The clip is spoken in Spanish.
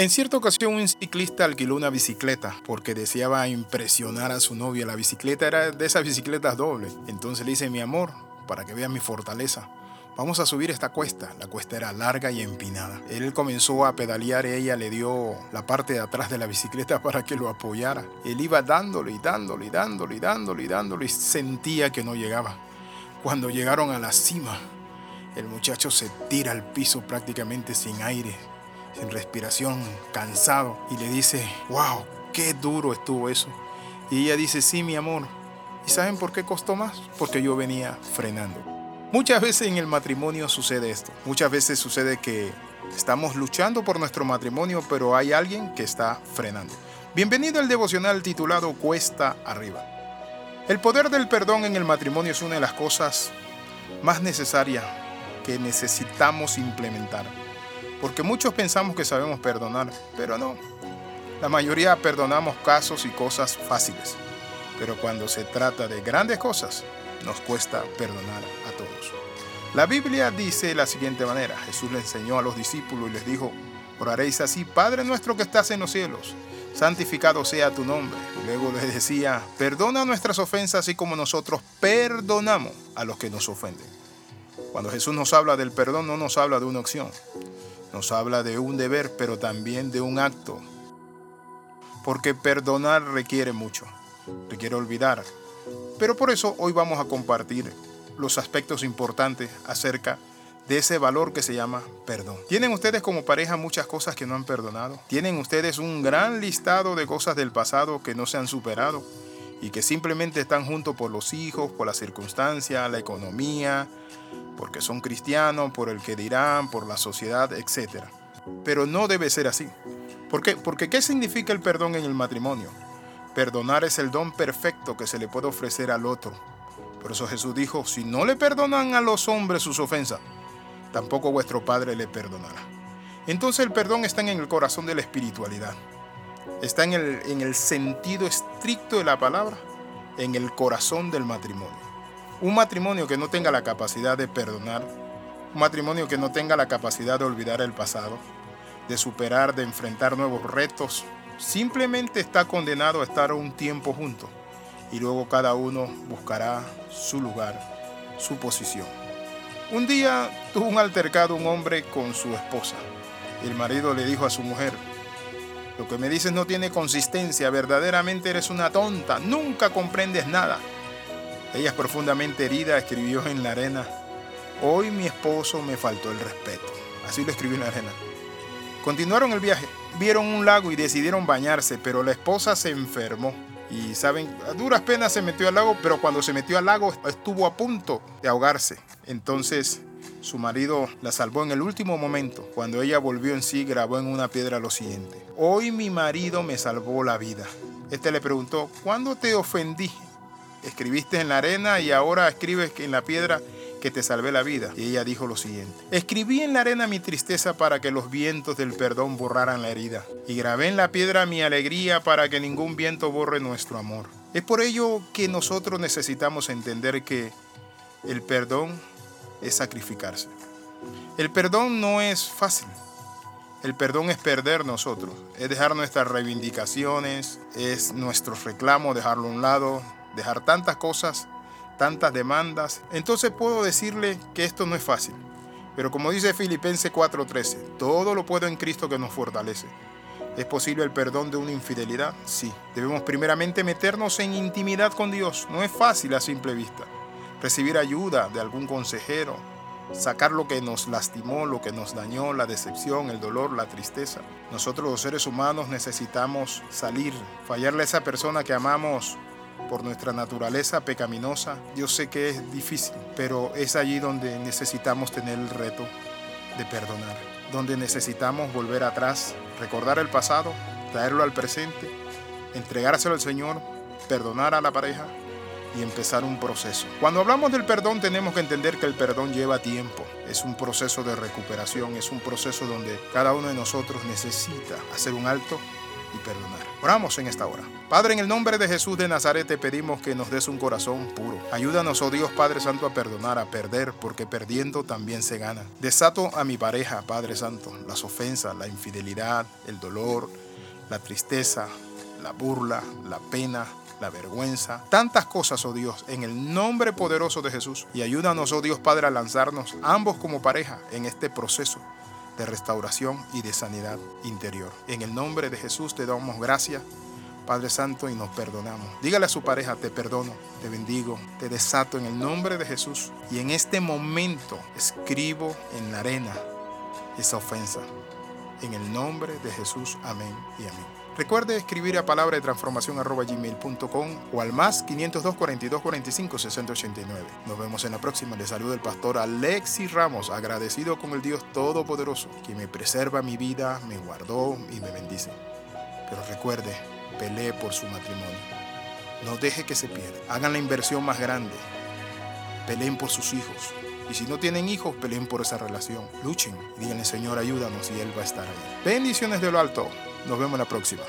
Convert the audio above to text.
En cierta ocasión un ciclista alquiló una bicicleta porque deseaba impresionar a su novia. La bicicleta era de esas bicicletas dobles. Entonces le dice, mi amor, para que veas mi fortaleza, vamos a subir esta cuesta. La cuesta era larga y empinada. Él comenzó a pedalear y ella le dio la parte de atrás de la bicicleta para que lo apoyara. Él iba dándole y dándole y dándole y dándole y dándole y sentía que no llegaba. Cuando llegaron a la cima, el muchacho se tira al piso prácticamente sin aire sin respiración, cansado, y le dice, wow, qué duro estuvo eso. Y ella dice, sí, mi amor. ¿Y saben por qué costó más? Porque yo venía frenando. Muchas veces en el matrimonio sucede esto. Muchas veces sucede que estamos luchando por nuestro matrimonio, pero hay alguien que está frenando. Bienvenido al devocional titulado Cuesta arriba. El poder del perdón en el matrimonio es una de las cosas más necesarias necesitamos implementar. Porque muchos pensamos que sabemos perdonar, pero no. La mayoría perdonamos casos y cosas fáciles. Pero cuando se trata de grandes cosas, nos cuesta perdonar a todos. La Biblia dice de la siguiente manera. Jesús le enseñó a los discípulos y les dijo, oraréis así, Padre nuestro que estás en los cielos, santificado sea tu nombre. Luego les decía, perdona nuestras ofensas así como nosotros perdonamos a los que nos ofenden. Cuando Jesús nos habla del perdón, no nos habla de una opción, nos habla de un deber, pero también de un acto. Porque perdonar requiere mucho, requiere olvidar. Pero por eso hoy vamos a compartir los aspectos importantes acerca de ese valor que se llama perdón. ¿Tienen ustedes como pareja muchas cosas que no han perdonado? ¿Tienen ustedes un gran listado de cosas del pasado que no se han superado y que simplemente están juntos por los hijos, por la circunstancia, la economía, porque son cristianos, por el que dirán, por la sociedad, etc. Pero no debe ser así. ¿Por qué? Porque ¿qué significa el perdón en el matrimonio? Perdonar es el don perfecto que se le puede ofrecer al otro. Por eso Jesús dijo, si no le perdonan a los hombres sus ofensas, tampoco vuestro Padre le perdonará. Entonces el perdón está en el corazón de la espiritualidad. Está en el, en el sentido estricto de la palabra, en el corazón del matrimonio. Un matrimonio que no tenga la capacidad de perdonar, un matrimonio que no tenga la capacidad de olvidar el pasado, de superar, de enfrentar nuevos retos, simplemente está condenado a estar un tiempo juntos y luego cada uno buscará su lugar, su posición. Un día tuvo un altercado un hombre con su esposa. El marido le dijo a su mujer, lo que me dices no tiene consistencia, verdaderamente eres una tonta, nunca comprendes nada. Ella, profundamente herida, escribió en la arena, hoy mi esposo me faltó el respeto. Así lo escribió en la arena. Continuaron el viaje, vieron un lago y decidieron bañarse, pero la esposa se enfermó. Y saben, a duras penas se metió al lago, pero cuando se metió al lago estuvo a punto de ahogarse. Entonces su marido la salvó en el último momento. Cuando ella volvió en sí, grabó en una piedra lo siguiente. Hoy mi marido me salvó la vida. Este le preguntó, ¿cuándo te ofendí? escribiste en la arena y ahora escribes en la piedra que te salvé la vida. Y ella dijo lo siguiente, escribí en la arena mi tristeza para que los vientos del perdón borraran la herida, y grabé en la piedra mi alegría para que ningún viento borre nuestro amor. Es por ello que nosotros necesitamos entender que el perdón es sacrificarse. El perdón no es fácil. El perdón es perder nosotros, es dejar nuestras reivindicaciones, es nuestro reclamo, dejarlo a un lado, dejar tantas cosas, tantas demandas. Entonces puedo decirle que esto no es fácil. Pero como dice Filipenses 4:13, todo lo puedo en Cristo que nos fortalece. ¿Es posible el perdón de una infidelidad? Sí. Debemos primeramente meternos en intimidad con Dios. No es fácil a simple vista. Recibir ayuda de algún consejero, sacar lo que nos lastimó, lo que nos dañó, la decepción, el dolor, la tristeza. Nosotros los seres humanos necesitamos salir, fallarle a esa persona que amamos por nuestra naturaleza pecaminosa. Yo sé que es difícil, pero es allí donde necesitamos tener el reto de perdonar, donde necesitamos volver atrás, recordar el pasado, traerlo al presente, entregárselo al Señor, perdonar a la pareja y empezar un proceso. Cuando hablamos del perdón tenemos que entender que el perdón lleva tiempo, es un proceso de recuperación, es un proceso donde cada uno de nosotros necesita hacer un alto y perdonar. Oramos en esta hora. Padre, en el nombre de Jesús de Nazaret te pedimos que nos des un corazón puro. Ayúdanos, oh Dios Padre Santo, a perdonar, a perder, porque perdiendo también se gana. Desato a mi pareja, Padre Santo, las ofensas, la infidelidad, el dolor, la tristeza, la burla, la pena, la vergüenza, tantas cosas, oh Dios, en el nombre poderoso de Jesús. Y ayúdanos, oh Dios Padre, a lanzarnos ambos como pareja en este proceso de restauración y de sanidad interior. En el nombre de Jesús te damos gracias. Padre Santo, y nos perdonamos. Dígale a su pareja, te perdono, te bendigo, te desato en el nombre de Jesús. Y en este momento escribo en la arena esa ofensa. En el nombre de Jesús, amén y amén. Recuerde escribir a palabra de transformación arroba gmail.com o al más 502 42 45 689. Nos vemos en la próxima. Le saluda el pastor Alexi Ramos, agradecido con el Dios Todopoderoso, que me preserva mi vida, me guardó y me bendice. Pero recuerde, pelee por su matrimonio. No deje que se pierda. Hagan la inversión más grande. Peleen por sus hijos. Y si no tienen hijos, peleen por esa relación. Luchen y díganle, Señor, ayúdanos y Él va a estar ahí. Bendiciones de lo alto. Nos vemos la próxima.